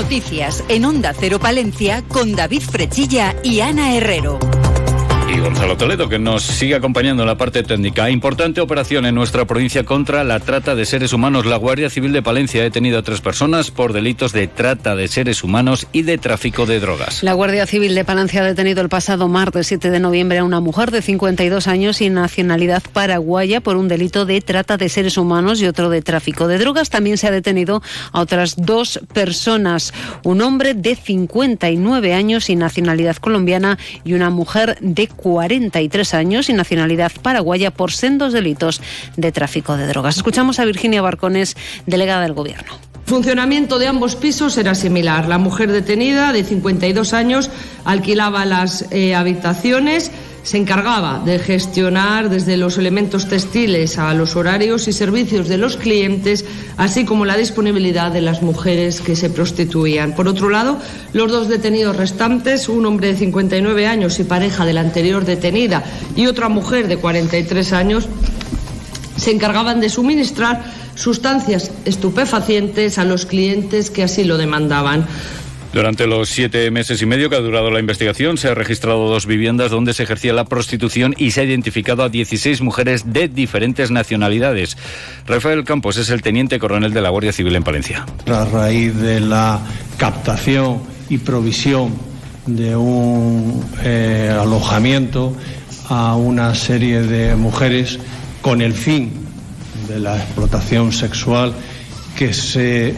Noticias en Onda Cero Palencia con David Frechilla y Ana Herrero Gonzalo Toledo, que nos sigue acompañando en la parte técnica. Importante operación en nuestra provincia contra la trata de seres humanos. La Guardia Civil de Palencia ha detenido a tres personas por delitos de trata de seres humanos y de tráfico de drogas. La Guardia Civil de Palencia ha detenido el pasado martes 7 de noviembre a una mujer de 52 años y nacionalidad paraguaya por un delito de trata de seres humanos y otro de tráfico de drogas. También se ha detenido a otras dos personas, un hombre de 59 años y nacionalidad colombiana y una mujer de 43 años y nacionalidad paraguaya por sendos delitos de tráfico de drogas. Escuchamos a Virginia Barcones, delegada del Gobierno. Funcionamiento de ambos pisos era similar. La mujer detenida, de 52 años, alquilaba las eh, habitaciones se encargaba de gestionar desde los elementos textiles a los horarios y servicios de los clientes, así como la disponibilidad de las mujeres que se prostituían. Por otro lado, los dos detenidos restantes, un hombre de 59 años y pareja de la anterior detenida y otra mujer de 43 años, se encargaban de suministrar sustancias estupefacientes a los clientes que así lo demandaban. Durante los siete meses y medio que ha durado la investigación, se han registrado dos viviendas donde se ejercía la prostitución y se ha identificado a 16 mujeres de diferentes nacionalidades. Rafael Campos es el teniente coronel de la Guardia Civil en Palencia. A raíz de la captación y provisión de un eh, alojamiento a una serie de mujeres con el fin de la explotación sexual que se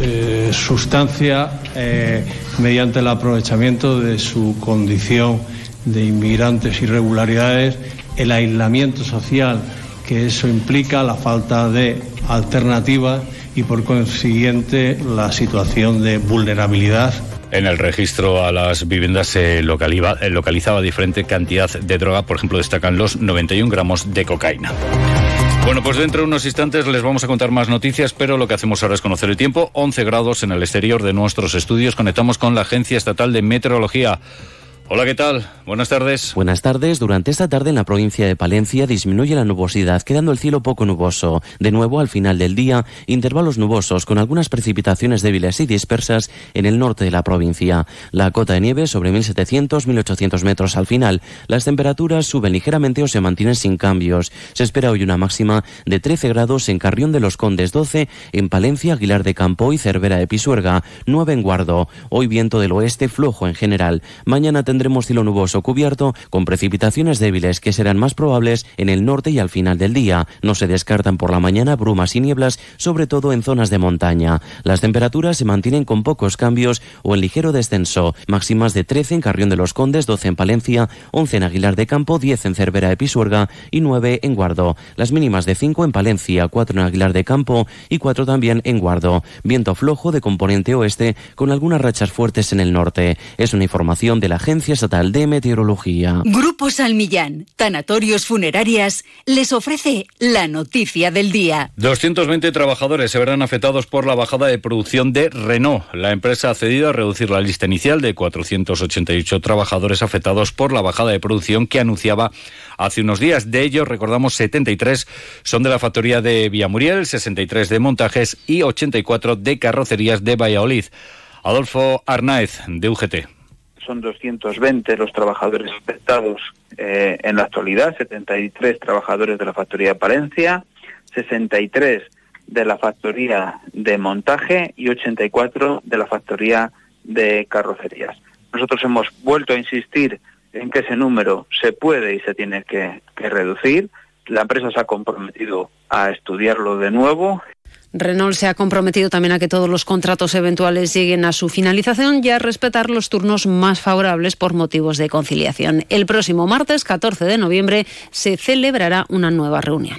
eh, sustancia eh, mediante el aprovechamiento de su condición de inmigrantes irregularidades, el aislamiento social que eso implica, la falta de alternativas y por consiguiente la situación de vulnerabilidad en el registro a las viviendas se localizaba diferente cantidad de droga, por ejemplo, destacan los 91 gramos de cocaína. Bueno, pues dentro de unos instantes les vamos a contar más noticias, pero lo que hacemos ahora es conocer el tiempo. 11 grados en el exterior de nuestros estudios. Conectamos con la Agencia Estatal de Meteorología. Hola, ¿qué tal? Buenas tardes. Buenas tardes. Durante esta tarde en la provincia de Palencia disminuye la nubosidad, quedando el cielo poco nuboso. De nuevo, al final del día, intervalos nubosos con algunas precipitaciones débiles y dispersas en el norte de la provincia. La cota de nieve sobre 1.700-1.800 metros al final. Las temperaturas suben ligeramente o se mantienen sin cambios. Se espera hoy una máxima de 13 grados en Carrión de los Condes, 12 en Palencia, Aguilar de Campo y Cervera de Pisuerga, 9 en Guardo. Hoy viento del oeste flojo en general. Mañana cielo nuboso cubierto con precipitaciones débiles que serán más probables en el norte y al final del día. No se descartan por la mañana brumas y nieblas, sobre todo en zonas de montaña. Las temperaturas se mantienen con pocos cambios o en ligero descenso. Máximas de 13 en Carrión de los Condes, 12 en Palencia, 11 en Aguilar de Campo, 10 en Cervera de Pisuerga y 9 en Guardo. Las mínimas de 5 en Palencia, 4 en Aguilar de Campo y 4 también en Guardo. Viento flojo de componente oeste con algunas rachas fuertes en el norte. Es una información de la agencia Estatal de Meteorología. Grupo Salmillán, Tanatorios Funerarias, les ofrece la noticia del día. 220 trabajadores se verán afectados por la bajada de producción de Renault. La empresa ha cedido a reducir la lista inicial de 488 trabajadores afectados por la bajada de producción que anunciaba hace unos días. De ellos, recordamos, 73 son de la factoría de Villamuriel, 63 de montajes y 84 de carrocerías de Valladolid. Adolfo Arnaez, de UGT son 220 los trabajadores afectados eh, en la actualidad, 73 trabajadores de la factoría de Palencia, 63 de la factoría de montaje y 84 de la factoría de carrocerías. Nosotros hemos vuelto a insistir en que ese número se puede y se tiene que reducir. La empresa se ha comprometido a estudiarlo de nuevo Renault se ha comprometido también a que todos los contratos eventuales lleguen a su finalización y a respetar los turnos más favorables por motivos de conciliación. El próximo martes 14 de noviembre se celebrará una nueva reunión.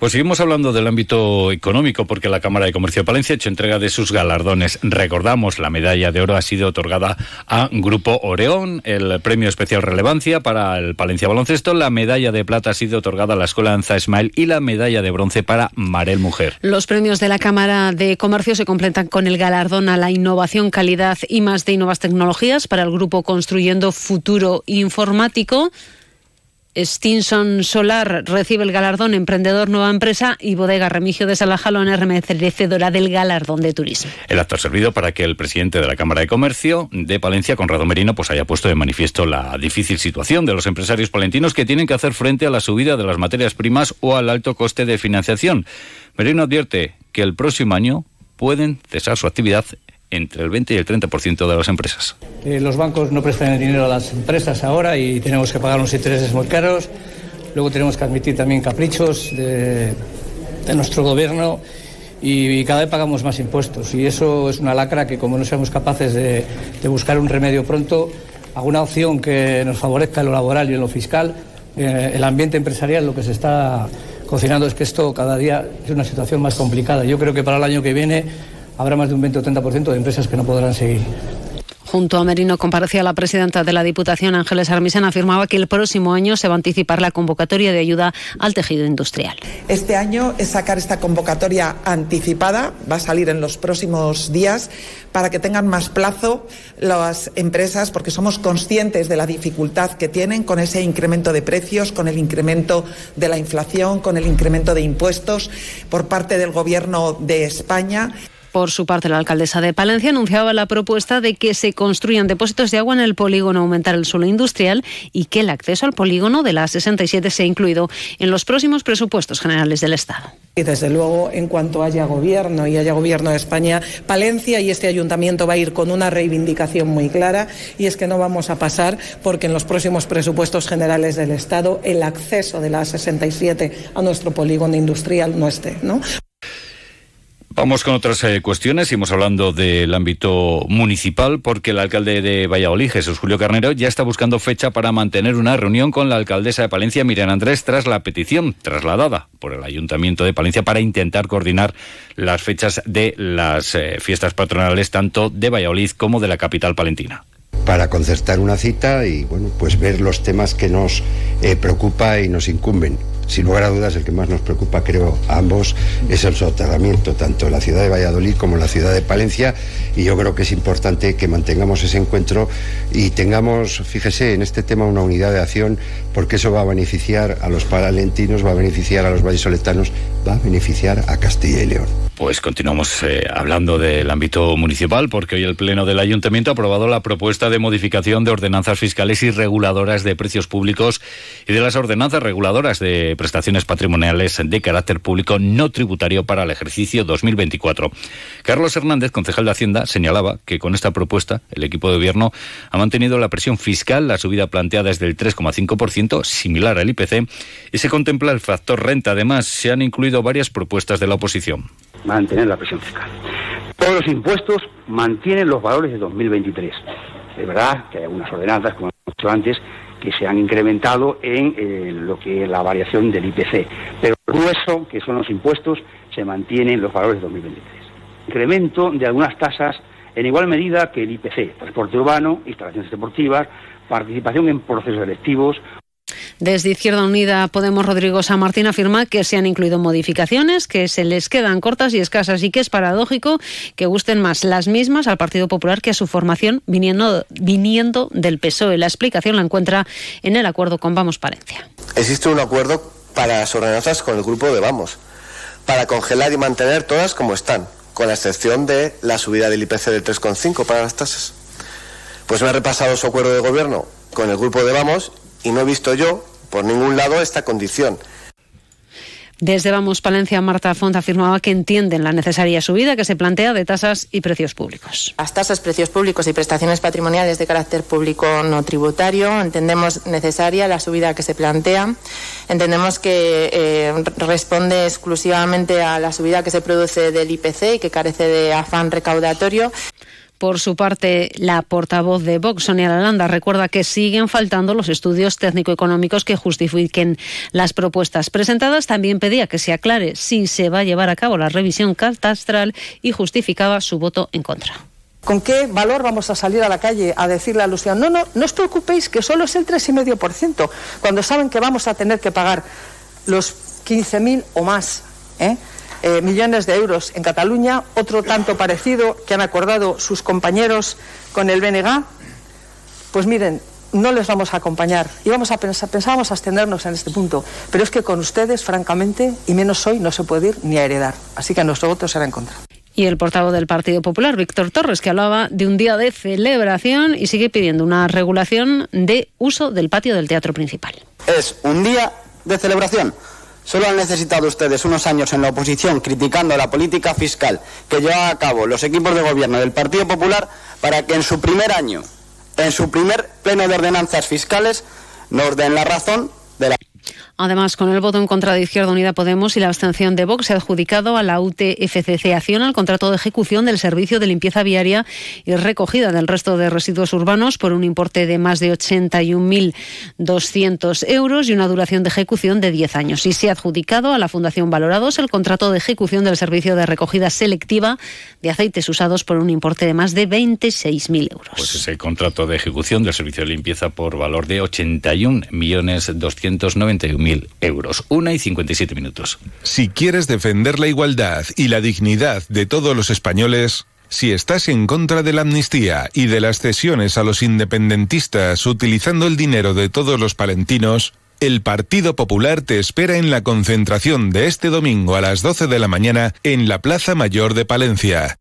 Pues seguimos hablando del ámbito económico porque la Cámara de Comercio de Palencia ha hecho entrega de sus galardones. Recordamos, la medalla de oro ha sido otorgada a Grupo Oreón, el premio especial relevancia para el Palencia Baloncesto, la medalla de plata ha sido otorgada a la Escuela Anza Ismael y la medalla de bronce para Marel Mujer. Los premios de la Cámara de Comercio se completan con el galardón a la innovación, calidad y más de nuevas tecnologías para el grupo Construyendo Futuro Informático. Stinson Solar recibe el galardón Emprendedor Nueva Empresa y Bodega Remigio de Salajalón merecedora del galardón de turismo. El acto ha servido para que el presidente de la Cámara de Comercio de Palencia, Conrado Merino, pues haya puesto de manifiesto la difícil situación de los empresarios palentinos que tienen que hacer frente a la subida de las materias primas o al alto coste de financiación. Merino advierte que el próximo año pueden cesar su actividad entre el 20 y el 30% de las empresas. Eh, los bancos no prestan el dinero a las empresas ahora y tenemos que pagar unos intereses muy caros. Luego tenemos que admitir también caprichos de, nuestro gobierno y, cada vez pagamos más impuestos. Y eso es una lacra que como no seamos capaces de, buscar un remedio pronto, alguna opción que nos favorezca en lo laboral y en lo fiscal, eh, el ambiente empresarial lo que se está cocinando es que esto cada día es una situación más complicada. Yo creo que para el año que viene habrá más de un 20 o 30% de empresas que no podrán seguir. Junto a Merino comparecía la presidenta de la Diputación, Ángeles Armisen, afirmaba que el próximo año se va a anticipar la convocatoria de ayuda al tejido industrial. Este año es sacar esta convocatoria anticipada, va a salir en los próximos días, para que tengan más plazo las empresas, porque somos conscientes de la dificultad que tienen con ese incremento de precios, con el incremento de la inflación, con el incremento de impuestos por parte del Gobierno de España. Por su parte, la alcaldesa de Palencia anunciaba la propuesta de que se construyan depósitos de agua en el polígono, aumentar el suelo industrial y que el acceso al polígono de la 67 sea incluido en los próximos presupuestos generales del Estado. Y desde luego, en cuanto haya gobierno y haya gobierno de España, Palencia y este ayuntamiento va a ir con una reivindicación muy clara y es que no vamos a pasar porque en los próximos presupuestos generales del Estado el acceso de la 67 a nuestro polígono industrial no esté, ¿no? Vamos con otras eh, cuestiones. Seguimos hablando del ámbito municipal porque el alcalde de Valladolid, Jesús Julio Carnero, ya está buscando fecha para mantener una reunión con la alcaldesa de Palencia, Miriam Andrés, tras la petición trasladada por el Ayuntamiento de Palencia para intentar coordinar las fechas de las eh, fiestas patronales tanto de Valladolid como de la capital palentina para concertar una cita y bueno pues ver los temas que nos eh, preocupa y nos incumben sin lugar a dudas, el que más nos preocupa, creo, a ambos es el soterramiento, tanto en la ciudad de Valladolid como en la ciudad de Palencia. Y yo creo que es importante que mantengamos ese encuentro y tengamos, fíjese, en este tema una unidad de acción, porque eso va a beneficiar a los palentinos, va a beneficiar a los vallisoletanos, va a beneficiar a Castilla y León. Pues continuamos eh, hablando del ámbito municipal porque hoy el Pleno del Ayuntamiento ha aprobado la propuesta de modificación de ordenanzas fiscales y reguladoras de precios públicos y de las ordenanzas reguladoras de prestaciones patrimoniales de carácter público no tributario para el ejercicio 2024. Carlos Hernández, concejal de Hacienda, señalaba que con esta propuesta el equipo de gobierno ha mantenido la presión fiscal, la subida planteada es del 3,5%, similar al IPC, y se contempla el factor renta. Además, se han incluido varias propuestas de la oposición mantener la presión fiscal. Todos los impuestos mantienen los valores de 2023. Es verdad que hay algunas ordenanzas, como hemos dicho antes, que se han incrementado en eh, lo que es la variación del IPC, pero el grueso, que son los impuestos, se mantienen los valores de 2023. Incremento de algunas tasas en igual medida que el IPC, transporte urbano, instalaciones deportivas, participación en procesos electivos desde Izquierda Unida Podemos Rodrigo San Martín afirma que se han incluido modificaciones que se les quedan cortas y escasas y que es paradójico que gusten más las mismas al Partido Popular que a su formación viniendo, viniendo del PSOE. La explicación la encuentra en el acuerdo con Vamos Palencia. Existe un acuerdo para las ordenanzas con el grupo de Vamos, para congelar y mantener todas como están, con la excepción de la subida del IPC del 3,5 para las tasas. Pues me ha repasado su acuerdo de gobierno con el grupo de Vamos y no he visto yo por ningún lado esta condición. Desde Vamos Palencia, Marta Font afirmaba que entienden la necesaria subida que se plantea de tasas y precios públicos. Las tasas, precios públicos y prestaciones patrimoniales de carácter público no tributario, entendemos necesaria la subida que se plantea. Entendemos que eh, responde exclusivamente a la subida que se produce del IPC y que carece de afán recaudatorio. Por su parte, la portavoz de Vox, Sonia Lalanda, recuerda que siguen faltando los estudios técnico-económicos que justifiquen las propuestas presentadas. También pedía que se aclare si se va a llevar a cabo la revisión catastral y justificaba su voto en contra. ¿Con qué valor vamos a salir a la calle a decirle a Luciano, no, no, no os preocupéis que solo es el 3,5%, cuando saben que vamos a tener que pagar los 15.000 o más ¿eh? Eh, millones de euros en Cataluña, otro tanto parecido que han acordado sus compañeros con el BNG, pues miren, no les vamos a acompañar. Y vamos a pensar, pensábamos abstenernos en este punto, pero es que con ustedes, francamente, y menos hoy, no se puede ir ni a heredar. Así que nuestro voto será en contra. Y el portavoz del Partido Popular, Víctor Torres, que hablaba de un día de celebración y sigue pidiendo una regulación de uso del patio del teatro principal. Es un día de celebración Solo han necesitado ustedes unos años en la oposición criticando la política fiscal que lleva a cabo los equipos de gobierno del Partido Popular para que en su primer año, en su primer pleno de ordenanzas fiscales, nos den la razón de la Además, con el voto en contra de Izquierda Unida Podemos y la abstención de Vox, se ha adjudicado a la UTFCC Acción el contrato de ejecución del servicio de limpieza viaria y recogida del resto de residuos urbanos por un importe de más de 81.200 euros y una duración de ejecución de 10 años. Y se ha adjudicado a la Fundación Valorados el contrato de ejecución del servicio de recogida selectiva de aceites usados por un importe de más de 26.000 euros. Pues ese contrato de ejecución del servicio de limpieza por valor de 81.291.000 euros. Una y 57 minutos. Si quieres defender la igualdad y la dignidad de todos los españoles, si estás en contra de la amnistía y de las cesiones a los independentistas utilizando el dinero de todos los palentinos, el Partido Popular te espera en la concentración de este domingo a las 12 de la mañana en la Plaza Mayor de Palencia.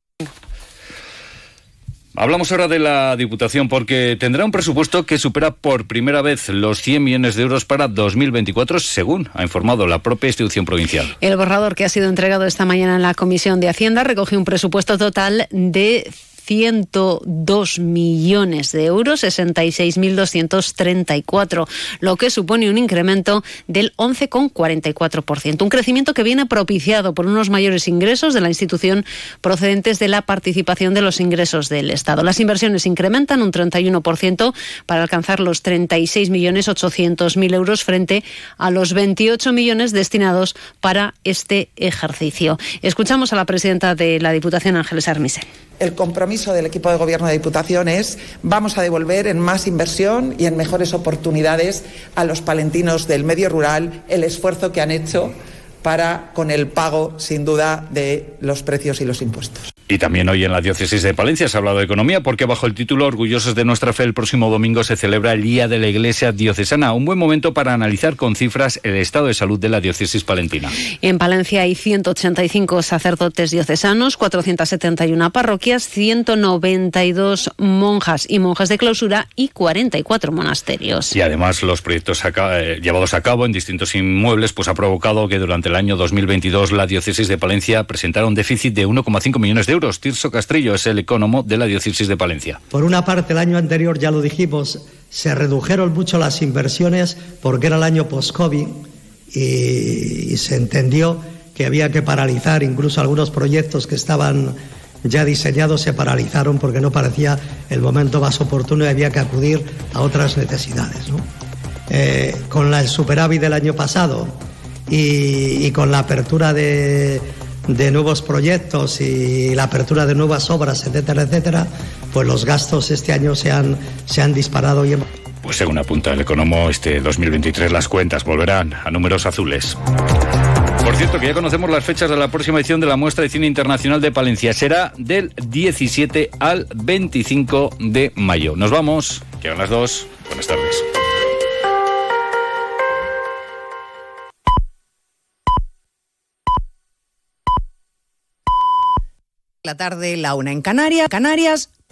Hablamos ahora de la Diputación porque tendrá un presupuesto que supera por primera vez los 100 millones de euros para 2024, según ha informado la propia institución provincial. El borrador que ha sido entregado esta mañana en la Comisión de Hacienda recoge un presupuesto total de 102 millones de euros, 66.234, lo que supone un incremento del 11,44%. Un crecimiento que viene propiciado por unos mayores ingresos de la institución procedentes de la participación de los ingresos del Estado. Las inversiones incrementan un 31% para alcanzar los 36.800.000 euros frente a los 28 millones destinados para este ejercicio. Escuchamos a la presidenta de la Diputación, Ángeles Armisen el compromiso del equipo de gobierno de Diputación es vamos a devolver en más inversión y en mejores oportunidades a los palentinos del medio rural el esfuerzo que han hecho para con el pago, sin duda, de los precios y los impuestos. Y también hoy en la diócesis de Palencia se ha hablado de economía porque bajo el título Orgullosos de nuestra fe el próximo domingo se celebra el Día de la Iglesia Diocesana, un buen momento para analizar con cifras el estado de salud de la diócesis palentina. En Palencia hay 185 sacerdotes diocesanos, 471 parroquias, 192 monjas y monjas de clausura y 44 monasterios. Y además los proyectos eh, llevados a cabo en distintos inmuebles pues ha provocado que durante el año 2022 la diócesis de Palencia presentara un déficit de 1,5 millones de euros Tirso Castrillo es el economo de la diócesis de Palencia. Por una parte, el año anterior, ya lo dijimos, se redujeron mucho las inversiones porque era el año post-COVID y, se entendió que había que paralizar incluso algunos proyectos que estaban ya diseñados se paralizaron porque no parecía el momento más oportuno y había que acudir a otras necesidades. Eh, con el superávit del año pasado y, con la apertura de, de nuevos proyectos y la apertura de nuevas obras, etcétera, etcétera, pues los gastos este año se han, se han disparado y Pues según apunta el economo, este 2023 las cuentas volverán a números azules. Por cierto, que ya conocemos las fechas de la próxima edición de la Muestra de Cine Internacional de Palencia. Será del 17 al 25 de mayo. Nos vamos. Llegan las dos. Buenas tardes. La tarde, la una en Canarias. Canarias